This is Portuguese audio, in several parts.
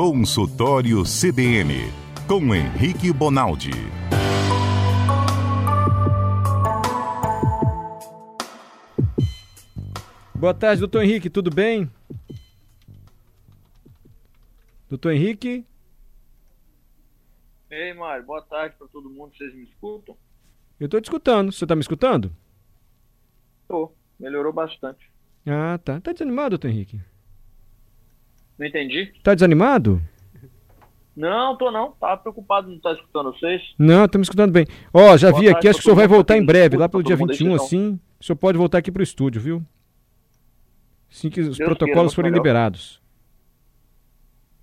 Consultório CBN, com Henrique Bonaldi. Boa tarde, doutor Henrique, tudo bem? Doutor Henrique? Ei, Mário, boa tarde para todo mundo, vocês me escutam? Eu estou te escutando, você está me escutando? Tô, melhorou bastante. Ah, tá. Tá desanimado, doutor Henrique? Não entendi? Tá desanimado? Não, tô não. Tava preocupado não estar tá escutando vocês. Não, estamos escutando bem. Ó, já Boa vi aqui, acho que o senhor vai voltar em breve, lá pelo dia 21, assim. O senhor pode voltar aqui pro estúdio, viu? Assim que os Deus protocolos forem melhor. liberados.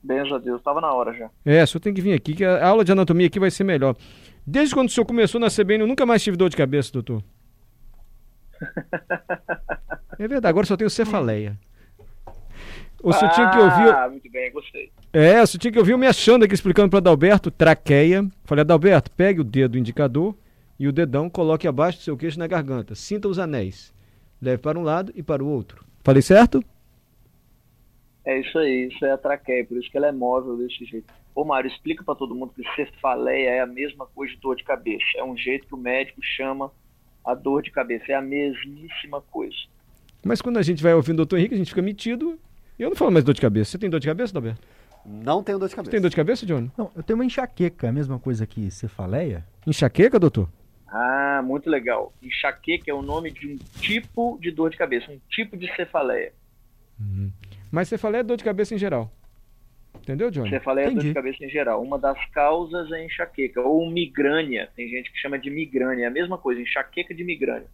Benção a Deus, tava na hora já. É, o senhor tem que vir aqui, que a aula de anatomia aqui vai ser melhor. Desde quando o senhor começou na CBN, eu nunca mais tive dor de cabeça, doutor. é verdade, agora só tenho cefaleia. O senhor tinha que ouvir. Ah, muito bem, gostei. É, o senhor tinha que ouvir me achando aqui explicando para Adalberto, traqueia. Falei, Adalberto, pegue o dedo indicador e o dedão coloque abaixo do seu queixo na garganta. Sinta os anéis. Leve para um lado e para o outro. Falei certo? É isso aí, isso é a traqueia, por isso que ela é móvel desse jeito. Ô Mário, explica para todo mundo que cefaleia é a mesma coisa de dor de cabeça. É um jeito que o médico chama a dor de cabeça. É a mesmíssima coisa. Mas quando a gente vai ouvindo o doutor Henrique, a gente fica metido eu não falo mais dor de cabeça. Você tem dor de cabeça, Dalberto? Não tenho dor de cabeça. Você tem dor de cabeça, Johnny? Não, eu tenho uma enxaqueca, a mesma coisa que cefaleia. Enxaqueca, doutor? Ah, muito legal. Enxaqueca é o nome de um tipo de dor de cabeça, um tipo de cefaleia. Uhum. Mas cefaleia é dor de cabeça em geral. Entendeu, Johnny? Cefaleia Entendi. é dor de cabeça em geral. Uma das causas é enxaqueca. Ou migrânia. Tem gente que chama de migrânia. É a mesma coisa, enxaqueca de migrânia.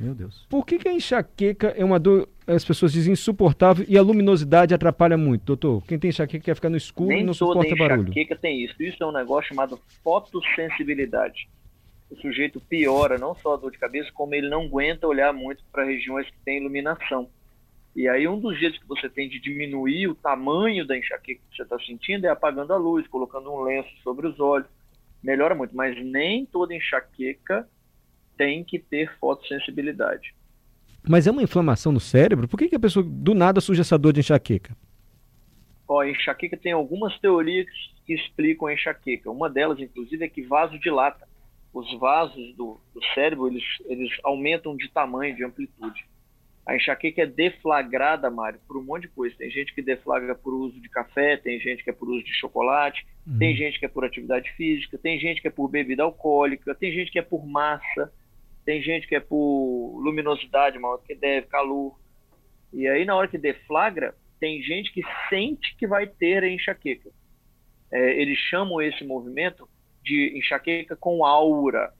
Meu Deus. Por que, que a enxaqueca é uma dor, as pessoas dizem, insuportável e a luminosidade atrapalha muito, doutor? Quem tem enxaqueca quer ficar no escuro Nem e não suporta barulho. Nem enxaqueca tem isso. Isso é um negócio chamado fotossensibilidade. O sujeito piora não só a dor de cabeça, como ele não aguenta olhar muito para regiões que têm iluminação. E aí um dos jeitos que você tem de diminuir o tamanho da enxaqueca que você está sentindo é apagando a luz, colocando um lenço sobre os olhos. Melhora muito, mas nem toda enxaqueca tem que ter fotossensibilidade. Mas é uma inflamação no cérebro? Por que, que a pessoa do nada surge essa dor de enxaqueca? Ó, enxaqueca tem algumas teorias que explicam a enxaqueca. Uma delas, inclusive, é que vaso dilata. Os vasos do, do cérebro, eles, eles aumentam de tamanho, de amplitude. A enxaqueca é deflagrada, Mário, por um monte de coisa. Tem gente que deflagra por uso de café, tem gente que é por uso de chocolate, uhum. tem gente que é por atividade física, tem gente que é por bebida alcoólica, tem gente que é por massa, tem gente que é por luminosidade maior que deve, calor. E aí, na hora que deflagra, tem gente que sente que vai ter a enxaqueca. É, eles chamam esse movimento de enxaqueca com aura.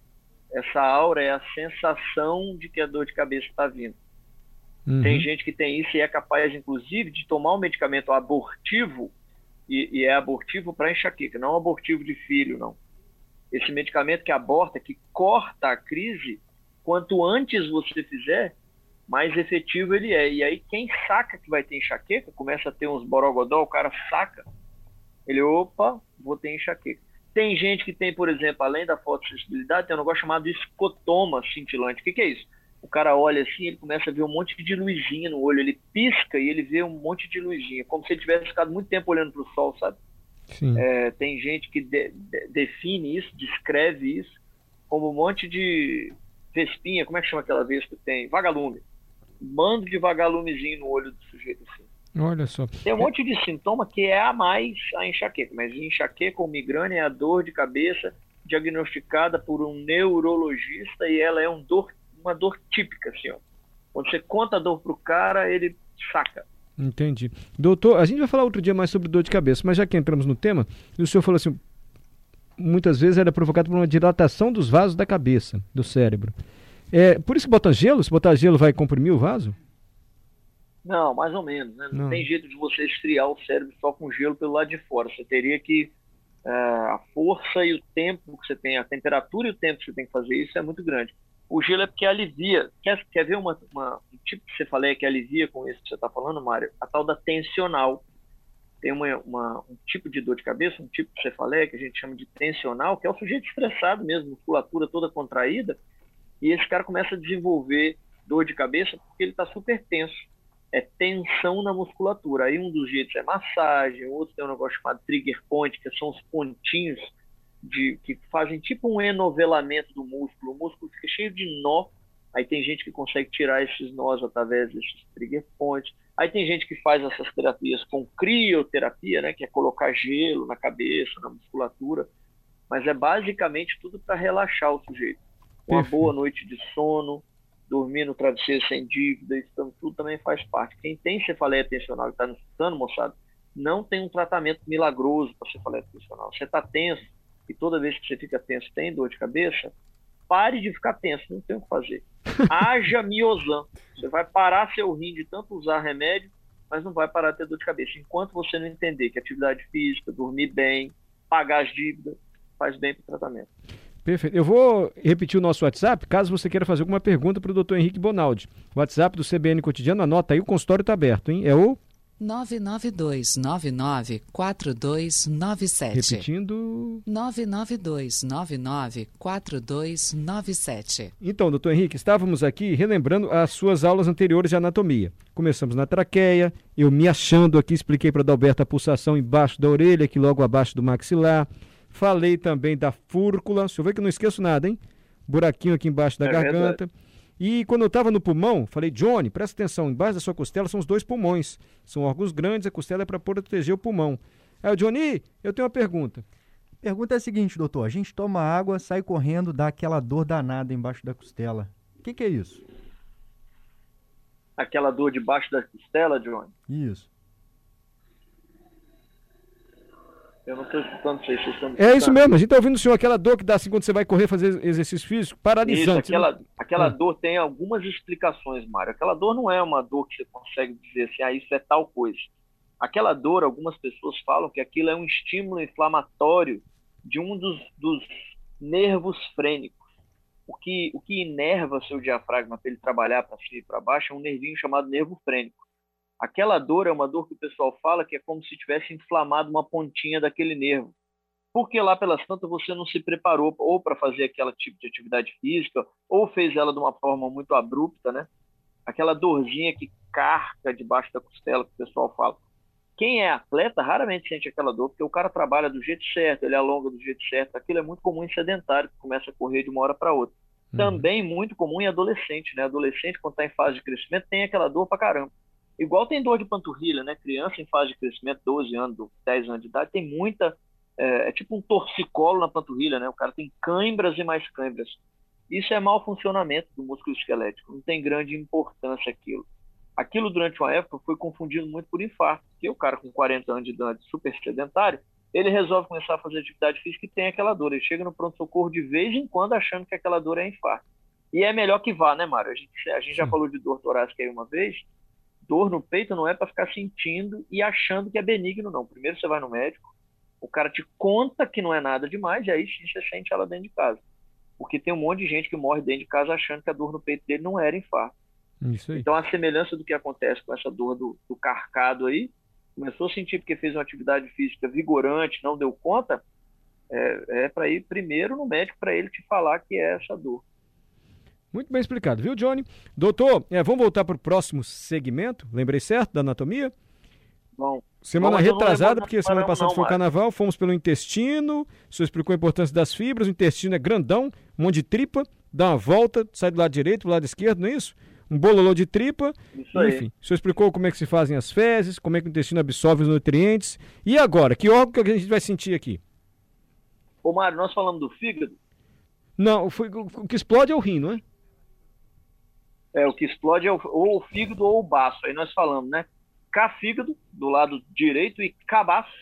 Essa aura é a sensação de que a dor de cabeça está vindo. Uhum. Tem gente que tem isso e é capaz, inclusive, de tomar um medicamento abortivo, e, e é abortivo para enxaqueca, não abortivo de filho, não. Esse medicamento que aborta, que corta a crise, quanto antes você fizer, mais efetivo ele é. E aí quem saca que vai ter enxaqueca, começa a ter uns borogodó, o cara saca, ele, opa, vou ter enxaqueca. Tem gente que tem, por exemplo, além da fotossensibilidade, tem um negócio chamado escotoma cintilante. O que, que é isso? O cara olha assim, ele começa a ver um monte de luzinha no olho, ele pisca e ele vê um monte de luzinha, como se ele tivesse ficado muito tempo olhando para o sol, sabe? É, tem gente que de, de, define isso, descreve isso como um monte de vespinha, como é que chama aquela vespa que tem? Vagalume. Um bando de vagalumezinho no olho do sujeito assim. Olha só. Tem um monte de sintoma que é a mais a enxaqueca, mas enxaqueca ou migrânia é a dor de cabeça diagnosticada por um neurologista e ela é um dor, uma dor típica, assim, ó. Quando você conta a dor pro cara, ele saca. Entendi. Doutor, a gente vai falar outro dia mais sobre dor de cabeça, mas já que entramos no tema, o senhor falou assim, muitas vezes era provocado por uma dilatação dos vasos da cabeça, do cérebro. É, por isso que bota gelo? Se botar gelo vai comprimir o vaso? Não, mais ou menos. Né? Não, Não, tem jeito de você esfriar o cérebro só com gelo pelo lado de fora. Você teria que. Uh, a força e o tempo que você tem, a temperatura e o tempo que você tem que fazer isso é muito grande. O gelo é porque alivia. Quer, quer ver uma, uma, um tipo que você falei que alivia com isso que você está falando, Mário? A tal da tensional tem uma, uma, um tipo de dor de cabeça, um tipo de cefaleia que a gente chama de tensional, que é o sujeito estressado mesmo, musculatura toda contraída, e esse cara começa a desenvolver dor de cabeça porque ele está super tenso. É tensão na musculatura. Aí um dos jeitos é massagem, outro tem um negócio chamado trigger point, que são os pontinhos de, que fazem tipo um enovelamento do músculo. O músculo fica cheio de nó. Aí tem gente que consegue tirar esses nós através desses trigger points. Aí tem gente que faz essas terapias com crioterapia, né, que é colocar gelo na cabeça, na musculatura. Mas é basicamente tudo para relaxar o sujeito. Uma Perfeito. boa noite de sono, dormir no travesseiro sem dívida, isso tudo também faz parte. Quem tem cefaleia tensional e está nos escutando, moçada, não tem um tratamento milagroso para cefaleia tensional. Você está tenso e toda vez que você fica tenso tem dor de cabeça, pare de ficar tenso, não tem o que fazer. Haja miozan. Você vai parar seu rim de tanto usar remédio, mas não vai parar de ter dor de cabeça. Enquanto você não entender que atividade física, dormir bem, pagar as dívidas, faz bem para o tratamento. Perfeito. Eu vou repetir o nosso WhatsApp, caso você queira fazer alguma pergunta para o doutor Henrique Bonaldi. WhatsApp do CBN Cotidiano, anota aí, o consultório está aberto, hein? É o, 992994297. repetindo... 992994297. Então, doutor Henrique, estávamos aqui relembrando as suas aulas anteriores de anatomia. Começamos na traqueia, eu me achando aqui, expliquei para Adalberto a pulsação embaixo da orelha, aqui logo abaixo do maxilar. Falei também da fúrcula, o senhor vê que eu não esqueço nada, hein? Buraquinho aqui embaixo da É garganta. E quando eu estava no pulmão, falei, Johnny, presta atenção, embaixo da sua costela são os dois pulmões. São órgãos grandes, a costela é para proteger o pulmão. Aí o Johnny, eu tenho uma pergunta. Pergunta é a seguinte, doutor. A gente toma água, sai correndo, dá aquela dor danada embaixo da costela. O que, que é isso? Aquela dor debaixo da costela, Johnny, Isso. Eu não estou escutando vocês. vocês estão É isso mesmo, a gente está ouvindo o senhor, aquela dor que dá assim quando você vai correr fazer exercício físico, Isso, paralisante. né? aquela, aquela Ah. dor tem algumas explicações, Mário. Aquela dor não é uma dor que você consegue dizer assim, ah, isso é tal coisa. Aquela dor, algumas pessoas falam que aquilo é um estímulo inflamatório de um dos, dos nervos frênicos. O que, o que inerva seu diafragma para ele trabalhar para cima e para baixo é um nervinho chamado nervo frênico. Aquela dor é uma dor que o pessoal fala que é como se tivesse inflamado uma pontinha daquele nervo porque lá pelas tantas você não se preparou ou para fazer aquela tipo de atividade física, ou fez ela de uma forma muito abrupta, né? Aquela dorzinha que carca debaixo da costela, que o pessoal fala. Quem é atleta raramente sente aquela dor, porque o cara trabalha do jeito certo, ele alonga do jeito certo. Aquilo é muito comum em sedentário, que começa a correr de uma hora para outra. Uhum. Também muito comum em adolescente, né? Adolescente, quando está em fase de crescimento, tem aquela dor pra caramba. Igual tem dor de panturrilha, né? Criança em fase de crescimento, 12 anos, 10 anos de idade, tem muita é, é tipo um torcicolo na panturrilha, né? O cara tem cãibras e mais cãibras. Isso é mau funcionamento do músculo esquelético, não tem grande importância aquilo. Aquilo durante uma época foi confundido muito por infarto, porque o cara com 40 anos de idade, super sedentário, ele resolve começar a fazer atividade física e tem aquela dor. Ele chega no pronto-socorro de vez em quando achando que aquela dor é infarto. E é melhor que vá, né, Mário? A gente, a gente já falou de dor torácica aí uma vez. Dor no peito não é para ficar sentindo e achando que é benigno, não. Primeiro você vai no médico, o cara te conta que não é nada demais, e aí você sente ela dentro de casa. Porque tem um monte de gente que morre dentro de casa achando que a dor no peito dele não era infarto. Então a semelhança do que acontece com essa dor do, do carcado aí, começou a sentir porque fez uma atividade física vigorante, não deu conta, é, é para ir primeiro no médico para ele te falar que é essa dor. Muito bem explicado, viu, Johnny? Doutor, é, vamos voltar para o próximo segmento, lembrei certo, da anatomia? Bom, Semana Bom, retrasada, porque semana passada não, foi o carnaval, fomos pelo intestino, o senhor explicou a importância das fibras, o intestino é grandão, um monte de tripa, dá uma volta, sai do lado direito, do lado esquerdo, não é isso? Um bololô de tripa, isso aí. enfim. O senhor explicou como é que se fazem as fezes, como é que o intestino absorve os nutrientes. E agora, que órgão que a gente vai sentir aqui? Ô Mário, nós falamos do fígado, Não, o que explode é o rim, não é? É, o que explode é o, ou o fígado ou o baço. Aí nós falamos, né? Cá-fígado, do lado direito, e cabaço,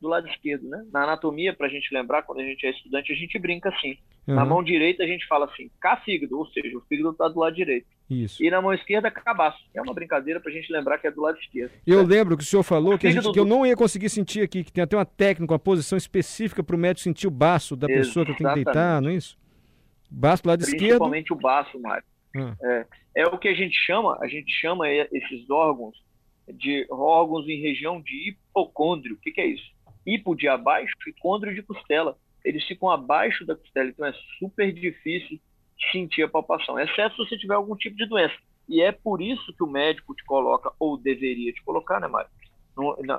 do lado esquerdo, né? Na anatomia, para a gente lembrar, quando a gente é estudante, a gente brinca assim. Na Aham, mão direita a gente fala assim, cá-fígado, ou seja, o fígado está do lado direito. Isso. E na mão esquerda, cabaço. É uma brincadeira para a gente lembrar que é do lado esquerdo. Eu lembro que o senhor falou que, gente, que eu não ia conseguir sentir aqui, que tem até uma técnica, uma posição específica para o médico sentir o baço da pessoa que eu tenho que deitar, Exatamente. não é isso? Baço do lado esquerdo. Principalmente o baço, Mário. Ah, É o que a gente chama, a gente chama esses órgãos de órgãos em região de hipocôndrio. O que, que é isso? Hipo de abaixo e côndrio de costela. Eles ficam abaixo da costela, então é super difícil sentir a palpação, exceto se você tiver algum tipo de doença. E é por isso que o médico te coloca, ou deveria te colocar, né, Mário?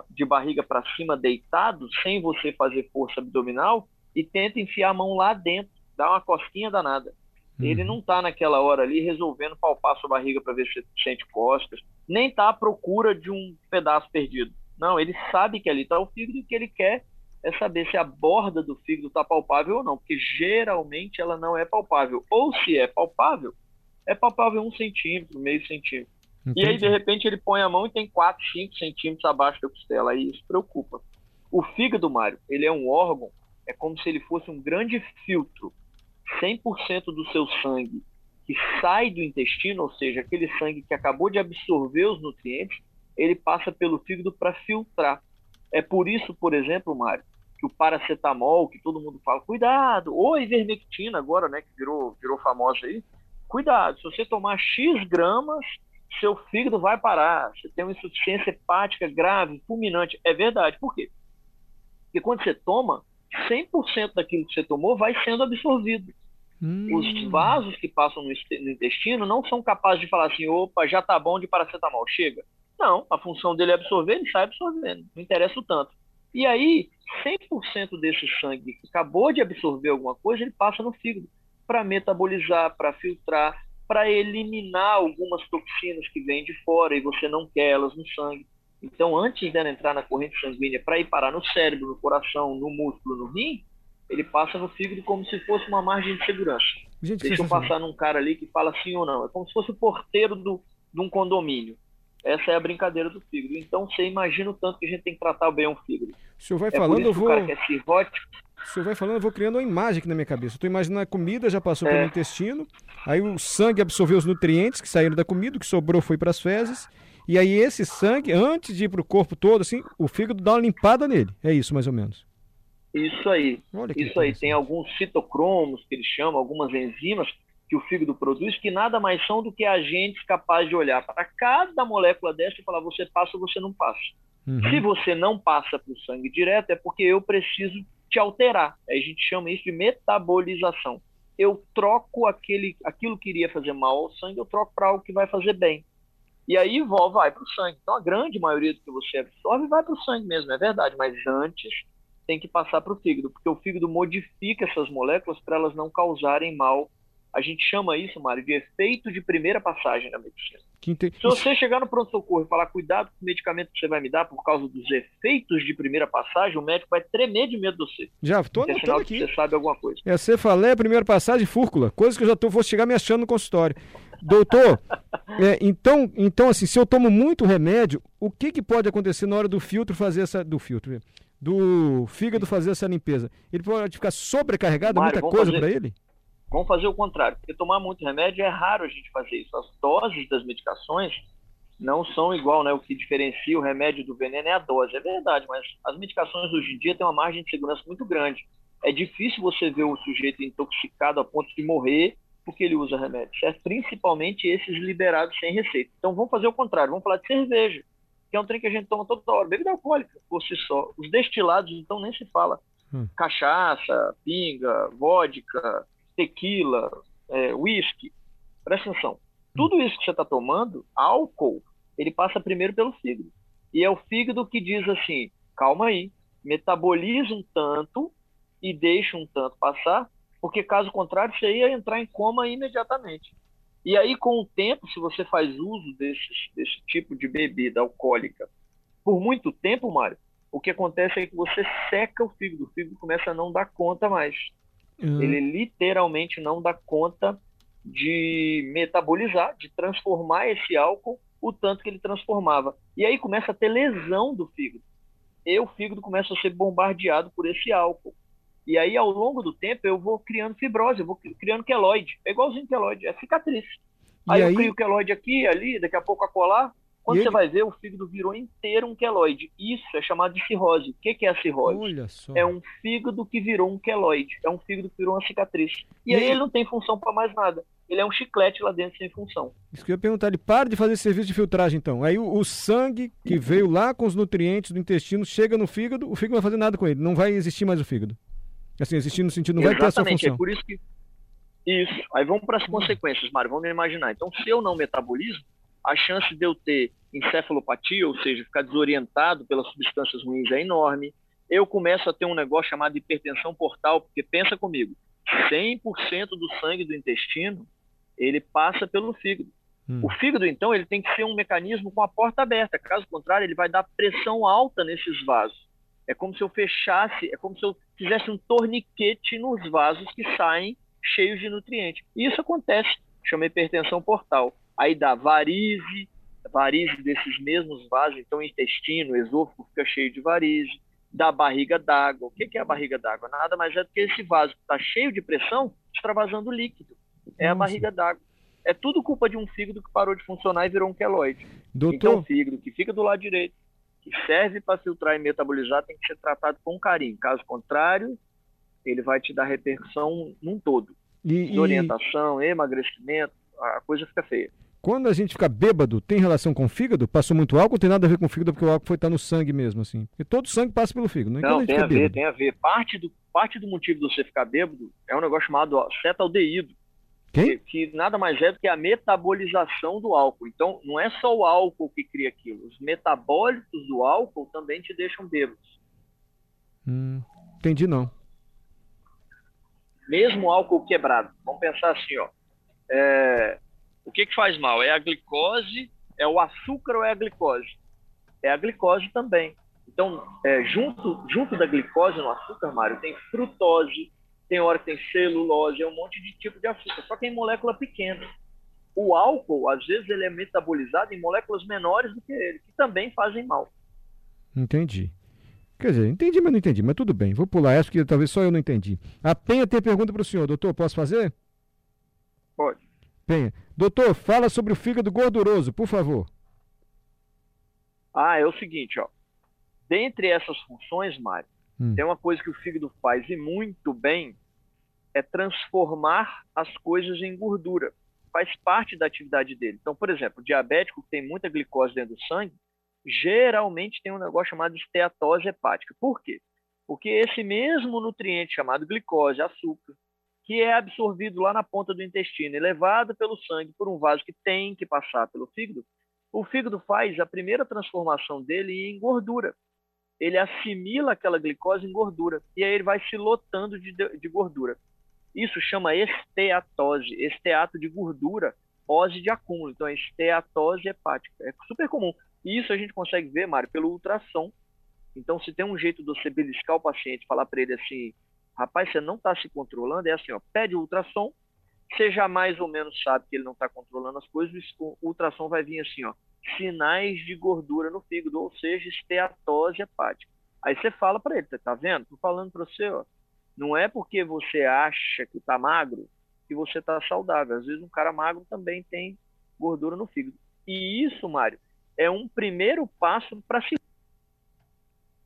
De barriga para cima, deitado, sem você fazer força abdominal, e tenta enfiar a mão lá dentro, dá uma cosquinha danada. Uhum. Ele não está naquela hora ali resolvendo palpar sua barriga para ver se sente costas, nem está à procura de um pedaço perdido. Não, ele sabe que ali está o fígado e o que ele quer é saber se a borda do fígado está palpável ou não, porque geralmente ela não é palpável. Ou se é palpável, é palpável um centímetro, meio centímetro. Entendi. E aí, de repente, ele põe a mão e tem 4, 5 centímetros abaixo da costela. Aí isso preocupa. O fígado, Mário, ele é um órgão, é como se ele fosse um grande filtro. 100% do seu sangue que sai do intestino, ou seja, aquele sangue que acabou de absorver os nutrientes, ele passa pelo fígado para filtrar. É por isso, por exemplo, Mário, que o paracetamol, que todo mundo fala, cuidado, ou a ivermectina agora, né, que virou, virou famosa aí, cuidado, se você tomar X gramas, seu fígado vai parar, você tem uma insuficiência hepática grave, fulminante. É verdade, por quê? Porque quando você toma, 100% daquilo que você tomou vai sendo absorvido. Hum. Os vasos que passam no intestino não são capazes de falar assim, opa, já tá bom de paracetamol, chega. Não, a função dele é absorver, ele sai absorvendo, não interessa o tanto. E aí, 100% desse sangue que acabou de absorver alguma coisa, ele passa no fígado para metabolizar, para filtrar, para eliminar algumas toxinas que vêm de fora e você não quer elas no sangue. Então, antes dela entrar na corrente sanguínea para ir parar no cérebro, no coração, no músculo, no rim, ele passa no fígado como se fosse uma margem de segurança. Gente, Deixa eu passar num cara ali que fala sim ou não. É como se fosse o porteiro do, de um condomínio. Essa é a brincadeira do fígado. Então você imagina o tanto que a gente tem que tratar bem um fígado. O senhor vai é falando, eu vou. O cara é cirrótico. O senhor vai falando, eu vou criando uma imagem aqui na minha cabeça. Eu estou imaginando a comida já passou é. pelo intestino, aí o sangue absorveu os nutrientes que saíram da comida, o que sobrou foi para as fezes. E aí esse sangue, antes de ir para o corpo todo, assim, o fígado dá uma limpada nele. É isso, mais ou menos. Isso aí. Isso aí. Tem alguns citocromos que eles chamam, algumas enzimas que o fígado produz, que nada mais são do que agentes capazes de olhar para cada molécula dessa e falar você passa ou você não passa. Uhum. Se você não passa para o sangue direto, é porque eu preciso te alterar. Aí a gente chama isso de metabolização. Eu troco aquele, aquilo que iria fazer mal ao sangue, eu troco para algo que vai fazer bem. E aí vai para o sangue. Então a grande maioria do que você absorve vai para o sangue mesmo, é verdade. Mas antes tem que passar para o fígado, porque o fígado modifica essas moléculas para elas não causarem mal a gente chama isso, Mário, de efeito de primeira passagem na medicina. Se você chegar no pronto-socorro e falar cuidado com o medicamento que você vai me dar por causa dos efeitos de primeira passagem, o médico vai tremer de medo de você. Já estou é anotando aqui. Você sabe alguma coisa. É cefaleia, primeira passagem, fúrcula. Coisa que eu já tô, vou chegar me achando no consultório. Doutor, é, então, então, assim, se eu tomo muito remédio, o que, que pode acontecer na hora do filtro fazer essa. Do filtro, do fígado fazer essa limpeza? Ele pode ficar sobrecarregado, Mário, muita coisa para ele? Vamos fazer o contrário, porque tomar muito remédio é raro a gente fazer isso. As doses das medicações não são igual, né? O que diferencia o remédio do veneno é a dose, é verdade, mas as medicações hoje em dia têm uma margem de segurança muito grande. É difícil você ver o sujeito intoxicado a ponto de morrer porque ele usa remédio, certo? Principalmente esses liberados sem receita. Então vamos fazer o contrário, vamos falar de cerveja, que é um trem que a gente toma toda hora, bebida alcoólica por si só. Os destilados, então, nem se fala. Hum. Cachaça, pinga, vodka, tequila, é, whisky. Presta atenção. Tudo isso que você está tomando, álcool, ele passa primeiro pelo fígado. E é o fígado que diz assim: calma aí, metaboliza um tanto e deixa um tanto passar, porque caso contrário você ia entrar em coma imediatamente. E aí, com o tempo, se você faz uso desse, desse tipo de bebida alcoólica por muito tempo, Mário, o que acontece é que você seca o fígado, o fígado começa a não dar conta mais. Uhum. Ele literalmente não dá conta de metabolizar, de transformar esse álcool o tanto que ele transformava. E aí começa a ter lesão do fígado. E o fígado começa a ser bombardeado por esse álcool. E aí, ao longo do tempo, eu vou criando fibrose, eu vou criando queloide. É igualzinho queloide, é cicatriz. Aí, aí, eu crio queloide aqui, ali, daqui a pouco a colar, quando você ele... vai ver, o fígado virou inteiro um queloide. Isso é chamado de cirrose. O que, é a cirrose? Olha só. É um fígado que virou um queloide. É um fígado que virou uma cicatriz. E, e aí ele não tem função para mais nada. Ele é um chiclete lá dentro sem função. Isso que eu ia perguntar, ele para de fazer serviço de filtragem então. Aí o, o, sangue que veio lá com os nutrientes do intestino chega no fígado, o fígado não vai fazer nada com ele. Não vai existir mais o fígado. Assim, existir no sentido, não Exatamente, vai ter essa função. É por isso que Isso. Aí vamos para as consequências, Mário. Vamos imaginar. Então, se eu não metabolizo, a chance de eu ter encefalopatia, ou seja, ficar desorientado pelas substâncias ruins é enorme. Eu começo a ter um negócio chamado hipertensão portal, porque pensa comigo, 100% do sangue do intestino, ele passa pelo fígado. Hum. O fígado, então, ele tem que ser um mecanismo com a porta aberta. Caso contrário, ele vai dar pressão alta nesses vasos. É como se eu fechasse, é como se eu fizesse um torniquete nos vasos que saem cheios de nutrientes. E isso acontece, chama hipertensão portal. Aí dá varize, varize desses mesmos vasos, então intestino, esôfago fica cheio de varize, dá barriga d'água. O que é a barriga d'água? Nada mais é do que esse vaso que está cheio de pressão, extravasando líquido. É a barriga d'água. É tudo culpa de um fígado que parou de funcionar e virou um queloide. Doutor... Então, o fígado que fica do lado direito, que serve para filtrar e metabolizar, tem que ser tratado com carinho. Caso contrário, ele vai te dar repercussão num todo. E, Desorientação, e... emagrecimento, a coisa fica feia. Quando a gente fica bêbado, tem relação com o fígado? Passou muito álcool? Tem nada a ver com o fígado, porque o álcool foi estar tá no sangue mesmo, assim. Porque todo sangue passa pelo fígado. Não, não a tem a, ver, tem a ver. Parte do, parte do motivo de você ficar bêbado é um negócio chamado cetaldeído. Que, que, nada mais é do que a metabolização do álcool. Então, não é só o álcool que cria aquilo. Os metabólitos do álcool também te deixam bêbados. Hum, entendi não. Mesmo álcool quebrado. Vamos pensar assim, ó. É, o que, que faz mal? É a glicose, é o açúcar ou é a glicose? É a glicose também. Então, é, junto, junto da glicose no açúcar, Mário, tem frutose, tem hora que tem celulose, é um monte de tipo de açúcar, só que em molécula pequena. O álcool, às vezes, ele é metabolizado em moléculas menores do que ele, que também fazem mal. Entendi. Quer dizer, entendi, mas não entendi. Mas tudo bem, vou pular essa, porque talvez só eu não entendi. A Penha tem pergunta para o senhor. Doutor, posso fazer? Pode. Penha. Doutor, fala sobre o fígado gorduroso, por favor. Ah, é o seguinte, ó. Dentre essas funções, Mário, hum. tem uma coisa que o fígado faz e muito bem, é transformar as coisas em gordura. Faz parte da atividade dele. Então, por exemplo, o diabético que tem muita glicose dentro do sangue, geralmente tem um negócio chamado esteatose hepática. Por quê? Porque esse mesmo nutriente chamado glicose, açúcar, que é absorvido lá na ponta do intestino e levado pelo sangue por um vaso que tem que passar pelo fígado, o fígado faz a primeira transformação dele em gordura. Ele assimila aquela glicose em gordura e aí ele vai se lotando de, de gordura. Isso chama esteatose, esteato de gordura, ose de acúmulo. Então é esteatose hepática. É super comum. E isso a gente consegue ver, Mário, pelo ultrassom. Então, se tem um jeito de você beliscar o paciente, falar para ele assim, rapaz, você não está se controlando, é assim, ó, pede o ultrassom, você já mais ou menos sabe que ele não está controlando as coisas, o ultrassom vai vir assim, ó, sinais de gordura no fígado, ou seja, esteatose hepática. Aí você fala para ele, tá vendo? Tô falando para você, ó, não é porque você acha que está magro que você está saudável. Às vezes um cara magro também tem gordura no fígado. E isso, Mário, é um primeiro passo para se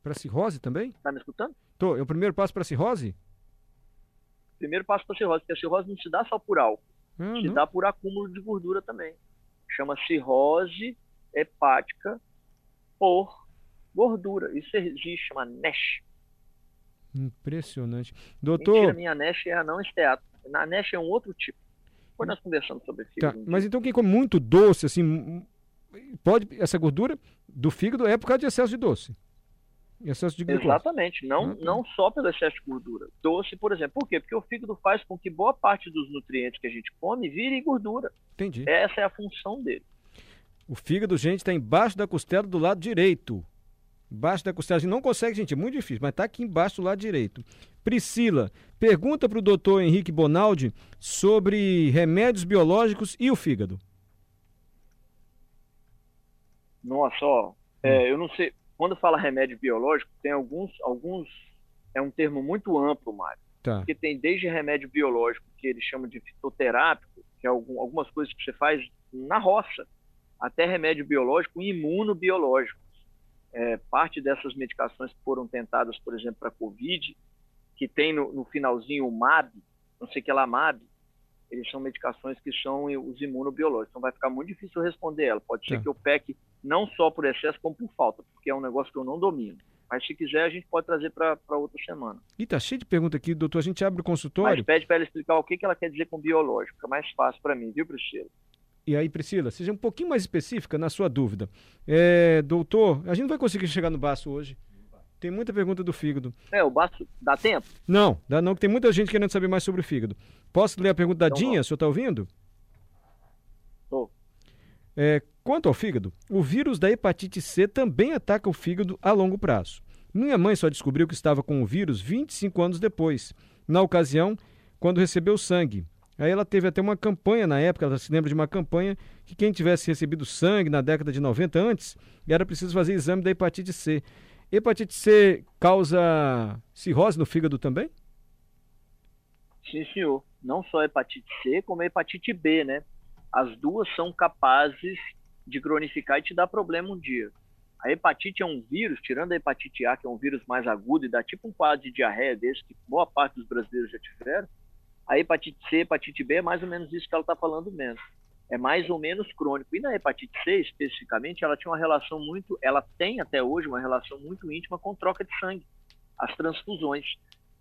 para cirrose também? Está me escutando? Tô. É o primeiro passo para cirrose? Primeiro passo para cirrose, porque a cirrose não se dá só por álcool, hum, se dá por acúmulo de gordura também. Chama cirrose hepática por gordura. Isso existe, chama NASH. Impressionante. Doutor. Mentira, minha NASH é a não esteato. Na NASH é um outro tipo. Depois nós conversamos sobre isso. Tá. Mas então quem come muito doce, assim, pode essa gordura do fígado é por causa de excesso de doce. Excesso de glicose. Exatamente, não, ah, tá. não só pelo excesso de gordura. Doce, por exemplo. Por quê? Porque o fígado faz com que boa parte dos nutrientes que a gente come vire gordura. Entendi. Essa é a função dele. O fígado, gente, está embaixo da costela do lado direito. Embaixo da costela. A gente não consegue, gente, é muito difícil, mas está aqui embaixo do lado direito. Priscila, pergunta para o doutor Henrique Bonaldi sobre remédios biológicos e o fígado. Nossa, ó, é, eu não sei quando fala remédio biológico, tem alguns, alguns é um termo muito amplo, Mário. Tá. Porque tem desde remédio biológico, que eles chamam de fitoterápico, que é algum, algumas coisas que você faz na roça, até remédio biológico e imunobiológico. É, parte dessas medicações que foram tentadas, por exemplo, para Covid, que tem no, no, finalzinho o MAB, não sei que lá MAB, eles são medicações que são os imunobiológicos. Então vai ficar muito difícil responder ela. Pode ser tá. que eu peque não só por excesso, como por falta, porque é um negócio que eu não domino. Mas se quiser, a gente pode trazer para outra semana. E tá cheio de pergunta aqui, doutor. A gente abre o consultório. Mas pede para ela explicar o que, que ela quer dizer com biológico. Fica mais fácil para mim, viu, Priscila? E aí, Priscila, seja um pouquinho mais específica na sua dúvida. É, doutor, a gente não vai conseguir chegar no baço hoje. Tem muita pergunta do fígado. É, o baço dá tempo? Não, dá não, que tem muita gente querendo saber mais sobre o fígado. Posso ler a pergunta da então, Dinha? O senhor está ouvindo? Estou. É, quanto ao fígado, o vírus da hepatite C também ataca o fígado a longo prazo. Minha mãe só descobriu que estava com o vírus 25 anos depois, na ocasião quando recebeu sangue. Aí ela teve até uma campanha na época, ela se lembra de uma campanha que quem tivesse recebido sangue na década de 90 antes, era preciso fazer exame da hepatite C. Hepatite C causa cirrose no fígado também? Sim, senhor. Não só hepatite C, como hepatite B, né? As duas são capazes de cronificar e te dar problema um dia. A hepatite é um vírus, tirando a hepatite A, que é um vírus mais agudo e dá tipo um quadro de diarreia desse, que boa parte dos brasileiros já tiveram, a hepatite C, hepatite B é mais ou menos isso que ela está falando mesmo. É mais ou menos crônico. E na hepatite C, especificamente, ela tinha uma relação muito, ela tem até hoje uma relação muito íntima com troca de sangue, as transfusões.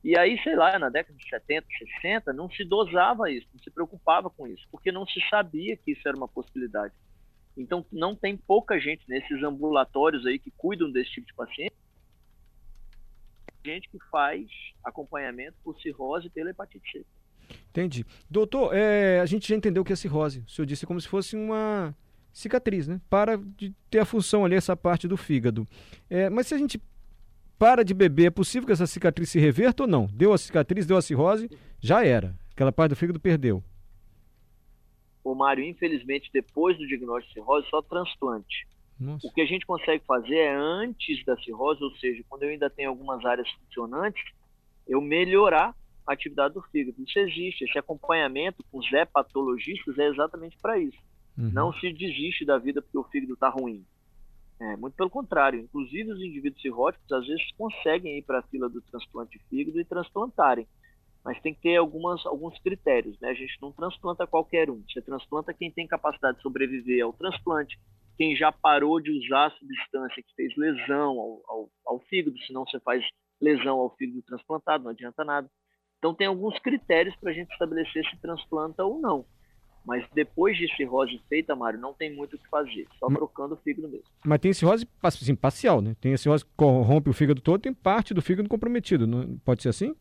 E aí, sei lá, na década de 70, 60, não se dosava isso, não se preocupava com isso, porque não se sabia que isso era uma possibilidade. Então, não tem pouca gente nesses ambulatórios aí que cuidam desse tipo de paciente, gente que faz acompanhamento por cirrose pela hepatite C. Entendi. Doutor, é, a gente já entendeu que é cirrose. O senhor disse como se fosse uma cicatriz, né? Para de ter a função ali, essa parte do fígado. É, mas se a gente para de beber, é possível que essa cicatriz se reverta ou não? Deu a cicatriz, deu a cirrose, já era. Aquela parte do fígado perdeu. O Mário, infelizmente, depois do diagnóstico de cirrose, só transplante. Nossa. O que a gente consegue fazer é antes da cirrose, ou seja, quando eu ainda tenho algumas áreas funcionantes, eu melhorar atividade do fígado. Isso existe, esse acompanhamento com os hepatologistas é exatamente para isso. Uhum. Não se desiste da vida porque o fígado está ruim. É, muito pelo contrário. Inclusive, os indivíduos cirróticos às vezes conseguem ir para a fila do transplante de fígado e transplantarem. Mas tem que ter algumas, alguns critérios. Né? A gente não transplanta qualquer um. Você transplanta quem tem capacidade de sobreviver ao transplante, quem já parou de usar a substância que fez lesão ao, ao, ao fígado, senão você faz lesão ao fígado transplantado, não adianta nada. Então tem alguns critérios para a gente estabelecer se transplanta ou não. Mas depois de cirrose feita, Mário, não tem muito o que fazer, só trocando o fígado mesmo. Mas tem cirrose assim, parcial, né? Tem a cirrose que corrompe o fígado todo, tem parte do fígado comprometido, não, pode ser assim?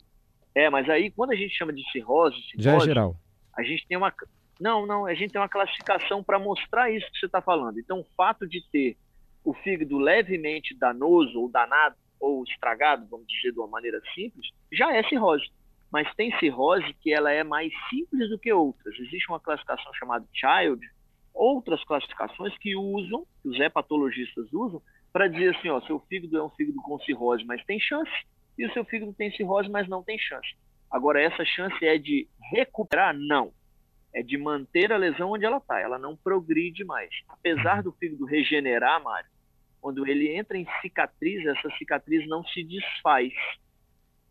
É, mas aí quando a gente chama de cirrose, cirrose já é geral. A gente tem uma não, não, a gente tem uma classificação para mostrar isso que você está falando. Então, o fato de ter o fígado levemente danoso ou danado ou estragado, vamos dizer de uma maneira simples, já é cirrose mas tem cirrose que ela é mais simples do que outras. Existe uma classificação chamada Child, outras classificações que usam, que os hepatologistas usam, para dizer assim, ó, seu fígado é um fígado com cirrose, mas tem chance, e o seu fígado tem cirrose, mas não tem chance. Agora, essa chance é de recuperar? Não. É de manter a lesão onde ela está, ela não progride mais. Apesar do fígado regenerar, Mário, quando ele entra em cicatriz, essa cicatriz não se desfaz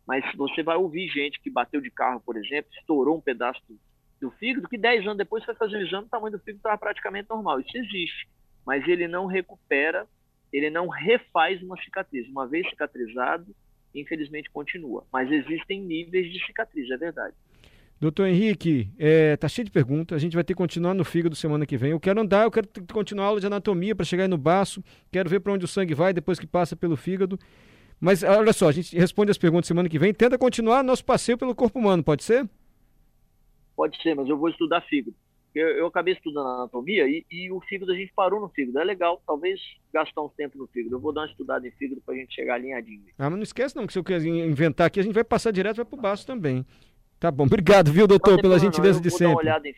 mas você vai ouvir gente que bateu de carro, por exemplo, estourou um pedaço do, do fígado, que 10 anos depois foi fazer o exame, o tamanho do fígado estava praticamente normal. Isso existe, mas ele não recupera, ele não refaz uma cicatriz. Uma vez cicatrizado, infelizmente continua. Mas existem níveis de cicatriz, é verdade. Doutor Henrique, é, tá cheio de perguntas. A gente vai ter que continuar no fígado semana que vem. Eu quero andar, eu quero continuar a aula de anatomia para chegar aí no baço. Quero ver para onde o sangue vai depois que passa pelo fígado. Mas olha só, a gente responde as perguntas semana que vem. Tenta continuar nosso passeio pelo corpo humano, pode ser? Pode ser, mas eu vou estudar fígado. Eu, eu acabei estudando anatomia e, e, o fígado a gente parou no fígado. É legal, talvez gastar um tempo no fígado. Eu vou dar uma estudada em fígado para a gente chegar alinhadinho. Ah, mas não esquece não que se eu quiser inventar aqui, a gente vai passar direto vai pro baço também. Tá bom, obrigado, viu, doutor, pela gentileza de sempre. Vou dar uma olhada em...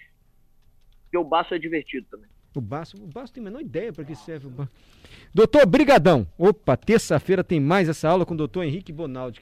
Porque o baço é divertido também. O Baço, o Baço tem a menor ideia para que serve o Baço. Doutor, brigadão. Opa, terça-feira tem mais essa aula com o doutor Henrique Bonaldi.